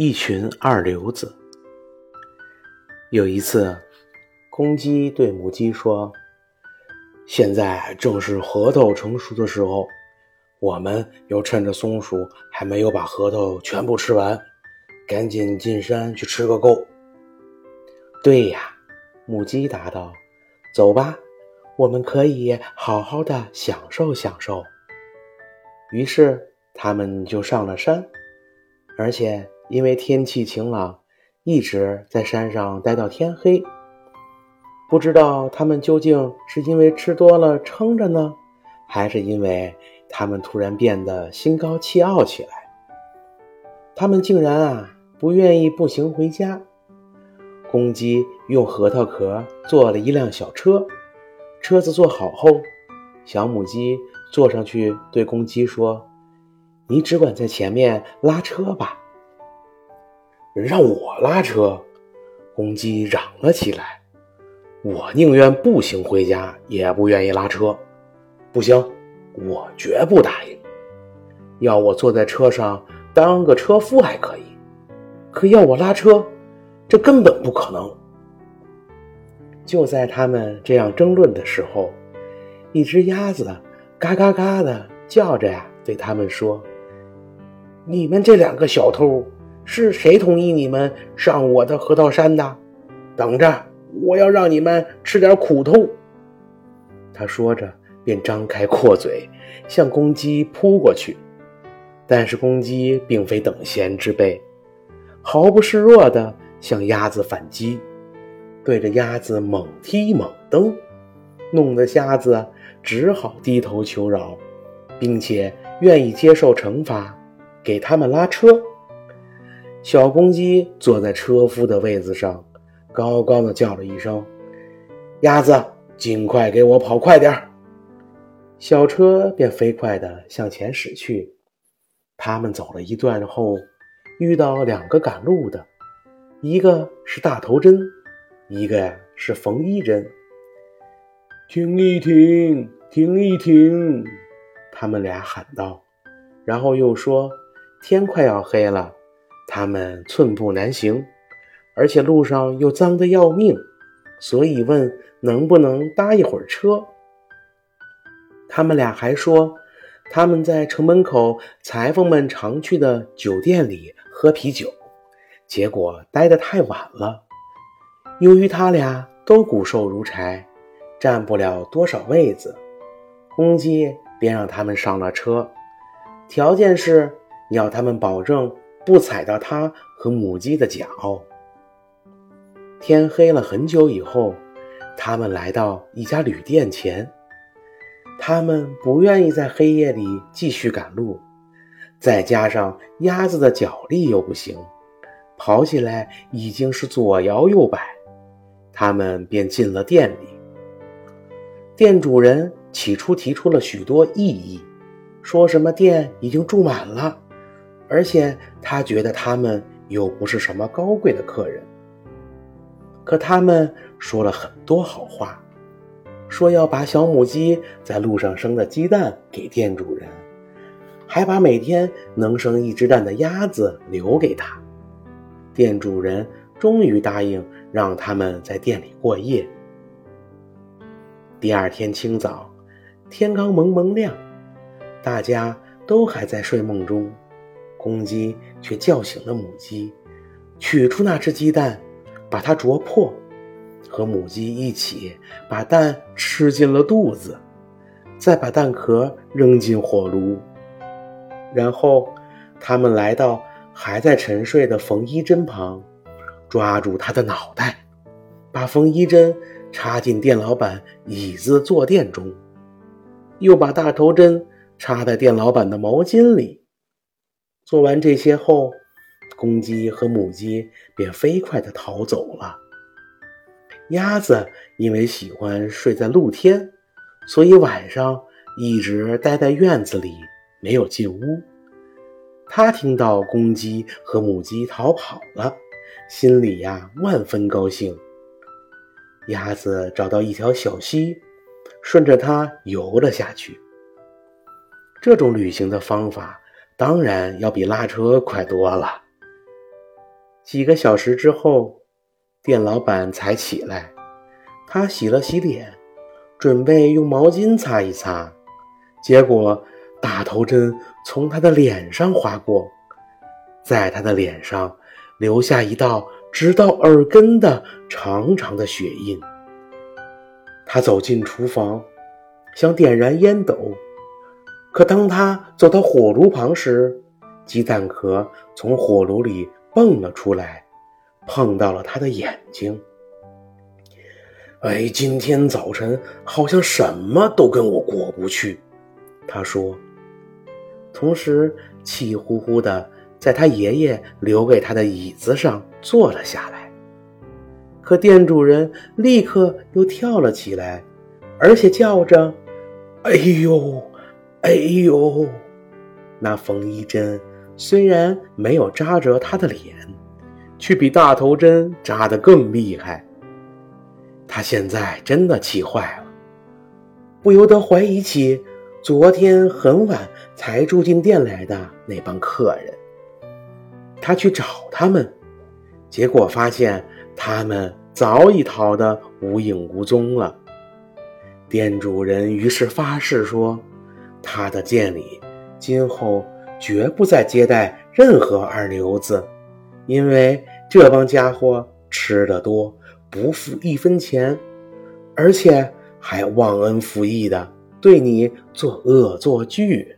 一群二流子。有一次，公鸡对母鸡说：“现在正是核桃成熟的时候，我们要趁着松鼠还没有把核桃全部吃完，赶紧进山去吃个够。”对呀，母鸡答道：“走吧，我们可以好好的享受享受。”于是，他们就上了山，而且。因为天气晴朗，一直在山上待到天黑。不知道他们究竟是因为吃多了撑着呢，还是因为他们突然变得心高气傲起来。他们竟然啊不愿意步行回家。公鸡用核桃壳做了一辆小车，车子做好后，小母鸡坐上去对公鸡说：“你只管在前面拉车吧。”让我拉车，公鸡嚷了起来。我宁愿步行回家，也不愿意拉车。不行，我绝不答应。要我坐在车上当个车夫还可以，可要我拉车，这根本不可能。就在他们这样争论的时候，一只鸭子嘎嘎嘎的叫着呀，对他们说：“你们这两个小偷！”是谁同意你们上我的核桃山的？等着，我要让你们吃点苦头。他说着，便张开阔嘴，向公鸡扑过去。但是公鸡并非等闲之辈，毫不示弱地向鸭子反击，对着鸭子猛踢猛蹬，弄得鸭子只好低头求饶，并且愿意接受惩罚，给他们拉车。小公鸡坐在车夫的位子上，高高的叫了一声：“鸭子，尽快给我跑快点儿！”小车便飞快地向前驶去。他们走了一段后，遇到两个赶路的，一个是大头针，一个呀是缝衣针。停一停，停一停！他们俩喊道，然后又说：“天快要黑了。”他们寸步难行，而且路上又脏得要命，所以问能不能搭一会儿车。他们俩还说，他们在城门口裁缝们常去的酒店里喝啤酒，结果待得太晚了。由于他俩都骨瘦如柴，占不了多少位子，公鸡便让他们上了车，条件是要他们保证。不踩到它和母鸡的脚。天黑了很久以后，他们来到一家旅店前。他们不愿意在黑夜里继续赶路，再加上鸭子的脚力又不行，跑起来已经是左摇右摆。他们便进了店里。店主人起初提出了许多异议，说什么店已经住满了。而且他觉得他们又不是什么高贵的客人，可他们说了很多好话，说要把小母鸡在路上生的鸡蛋给店主人，还把每天能生一只蛋的鸭子留给他。店主人终于答应让他们在店里过夜。第二天清早，天刚蒙蒙亮，大家都还在睡梦中。公鸡却叫醒了母鸡，取出那只鸡蛋，把它啄破，和母鸡一起把蛋吃进了肚子，再把蛋壳扔进火炉。然后，他们来到还在沉睡的缝衣针旁，抓住他的脑袋，把缝衣针插进店老板椅子坐垫中，又把大头针插在店老板的毛巾里。做完这些后，公鸡和母鸡便飞快地逃走了。鸭子因为喜欢睡在露天，所以晚上一直待在院子里，没有进屋。它听到公鸡和母鸡逃跑了，心里呀万分高兴。鸭子找到一条小溪，顺着它游了下去。这种旅行的方法。当然要比拉车快多了。几个小时之后，店老板才起来。他洗了洗脸，准备用毛巾擦一擦，结果大头针从他的脸上划过，在他的脸上留下一道直到耳根的长长的血印。他走进厨房，想点燃烟斗，可当他走到火炉旁时，鸡蛋壳从火炉里。蹦了出来，碰到了他的眼睛。哎，今天早晨好像什么都跟我过不去，他说，同时气呼呼的在他爷爷留给他的椅子上坐了下来。可店主人立刻又跳了起来，而且叫着：“哎呦，哎呦！”那缝衣针。虽然没有扎着他的脸，却比大头针扎得更厉害。他现在真的气坏了，不由得怀疑起昨天很晚才住进店来的那帮客人。他去找他们，结果发现他们早已逃得无影无踪了。店主人于是发誓说：“他的店里今后……”绝不再接待任何二流子，因为这帮家伙吃的多，不付一分钱，而且还忘恩负义的对你做恶作剧。